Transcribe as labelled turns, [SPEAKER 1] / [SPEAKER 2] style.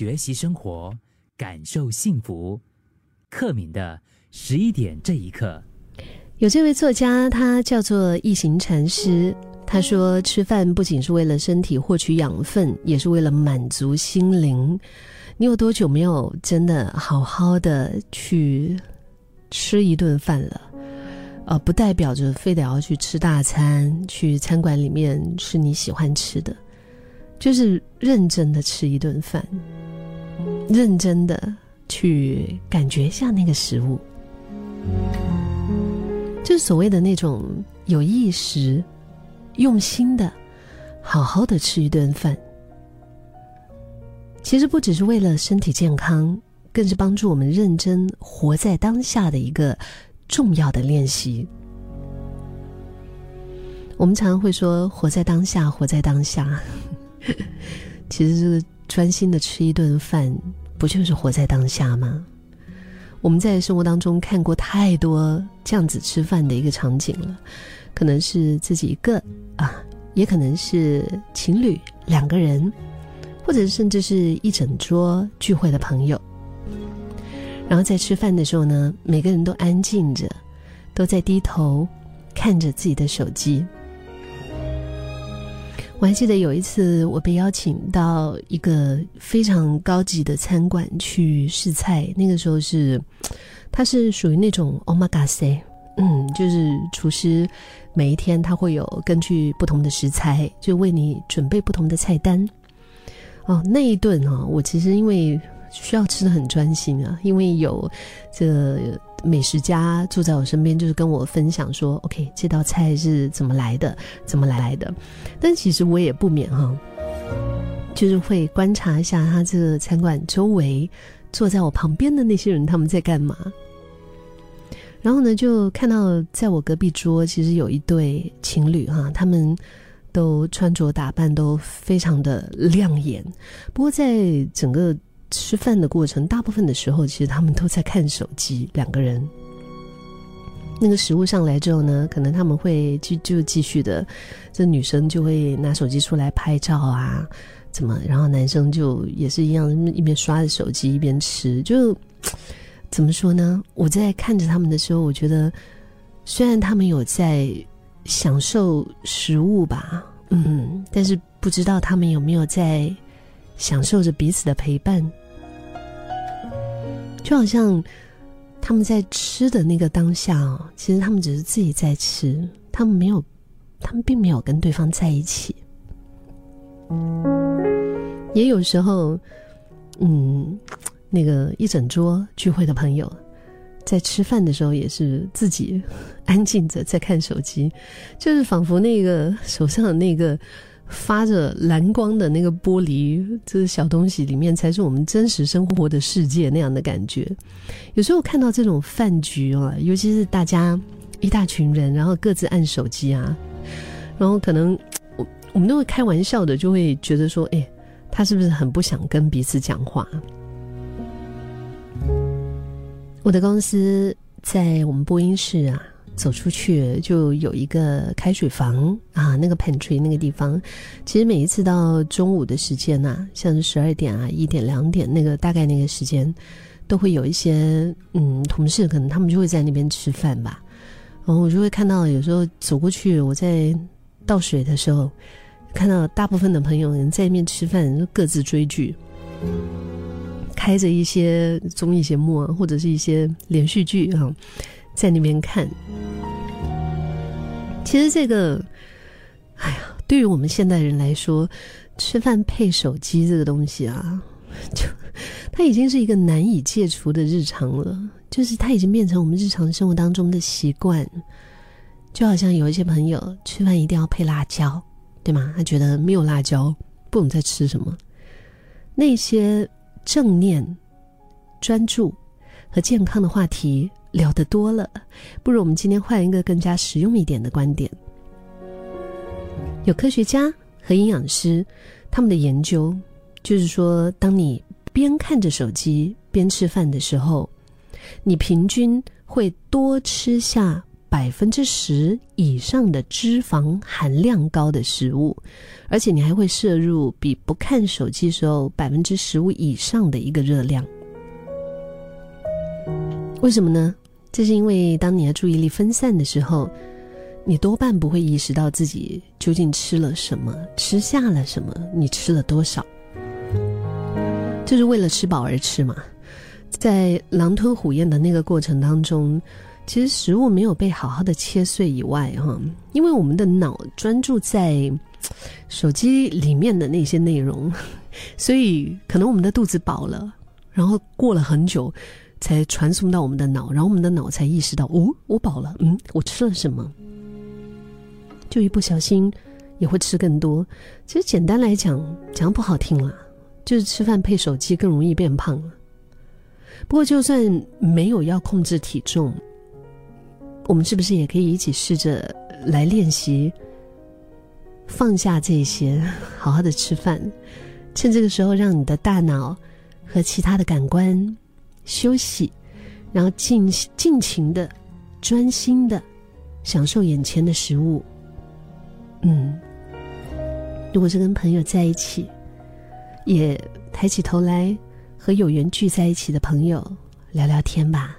[SPEAKER 1] 学习生活，感受幸福。克敏的十一点这一刻，
[SPEAKER 2] 有这位作家，他叫做一行禅师。他说：“吃饭不仅是为了身体获取养分，也是为了满足心灵。你有多久没有真的好好的去吃一顿饭了？呃，不代表着非得要去吃大餐，去餐馆里面吃你喜欢吃的，就是认真的吃一顿饭，认真的去感觉一下那个食物，就是所谓的那种有意识。”用心的，好好的吃一顿饭，其实不只是为了身体健康，更是帮助我们认真活在当下的一个重要的练习。我们常常会说“活在当下，活在当下”，其实这个专心的吃一顿饭，不就是活在当下吗？我们在生活当中看过太多这样子吃饭的一个场景了。可能是自己一个啊，也可能是情侣两个人，或者甚至是一整桌聚会的朋友。然后在吃饭的时候呢，每个人都安静着，都在低头看着自己的手机。我还记得有一次，我被邀请到一个非常高级的餐馆去试菜，那个时候是，它是属于那种 omakase。嗯，就是厨师每一天他会有根据不同的食材，就为你准备不同的菜单。哦，那一顿啊，我其实因为需要吃的很专心啊，因为有这美食家住在我身边，就是跟我分享说，OK，这道菜是怎么来的，怎么来的。但其实我也不免哈，就是会观察一下他这个餐馆周围坐在我旁边的那些人他们在干嘛。然后呢，就看到在我隔壁桌，其实有一对情侣哈，他们都穿着打扮都非常的亮眼。不过在整个吃饭的过程，大部分的时候，其实他们都在看手机。两个人，那个食物上来之后呢，可能他们会就就继续的，这女生就会拿手机出来拍照啊，怎么？然后男生就也是一样，一边刷着手机一边吃，就。怎么说呢？我在看着他们的时候，我觉得虽然他们有在享受食物吧，嗯，但是不知道他们有没有在享受着彼此的陪伴。就好像他们在吃的那个当下哦，其实他们只是自己在吃，他们没有，他们并没有跟对方在一起。也有时候，嗯。那个一整桌聚会的朋友，在吃饭的时候也是自己安静着在看手机，就是仿佛那个手上的那个发着蓝光的那个玻璃，这个小东西里面才是我们真实生活的世界那样的感觉。有时候看到这种饭局啊，尤其是大家一大群人，然后各自按手机啊，然后可能我我们都会开玩笑的，就会觉得说，哎，他是不是很不想跟彼此讲话？我的公司在我们播音室啊，走出去就有一个开水房啊，那个盆池那个地方，其实每一次到中午的时间呐，像是十二点啊、一点、两点那个大概那个时间，都会有一些嗯同事，可能他们就会在那边吃饭吧。然后我就会看到，有时候走过去，我在倒水的时候，看到大部分的朋友人在那边吃饭，各自追剧。开着一些综艺节目啊，或者是一些连续剧啊，在那边看。其实这个，哎呀，对于我们现代人来说，吃饭配手机这个东西啊，就它已经是一个难以戒除的日常了。就是它已经变成我们日常生活当中的习惯。就好像有一些朋友吃饭一定要配辣椒，对吗？他觉得没有辣椒不懂在吃什么。那些。正念、专注和健康的话题聊得多了，不如我们今天换一个更加实用一点的观点。有科学家和营养师，他们的研究就是说，当你边看着手机边吃饭的时候，你平均会多吃下百分之十以上的脂肪含量高的食物，而且你还会摄入比不看手机时候百分之十五以上的一个热量。为什么呢？这是因为当你的注意力分散的时候，你多半不会意识到自己究竟吃了什么，吃下了什么，你吃了多少，就是为了吃饱而吃嘛。在狼吞虎咽的那个过程当中，其实食物没有被好好的切碎以外，哈，因为我们的脑专注在手机里面的那些内容，所以可能我们的肚子饱了，然后过了很久才传送到我们的脑，然后我们的脑才意识到，哦，我饱了，嗯，我吃了什么，就一不小心也会吃更多。其实简单来讲，讲不好听了，就是吃饭配手机更容易变胖了。不过，就算没有要控制体重，我们是不是也可以一起试着来练习放下这些，好好的吃饭？趁这个时候，让你的大脑和其他的感官休息，然后尽尽情的、专心的享受眼前的食物。嗯，如果是跟朋友在一起，也抬起头来。和有缘聚在一起的朋友聊聊天吧。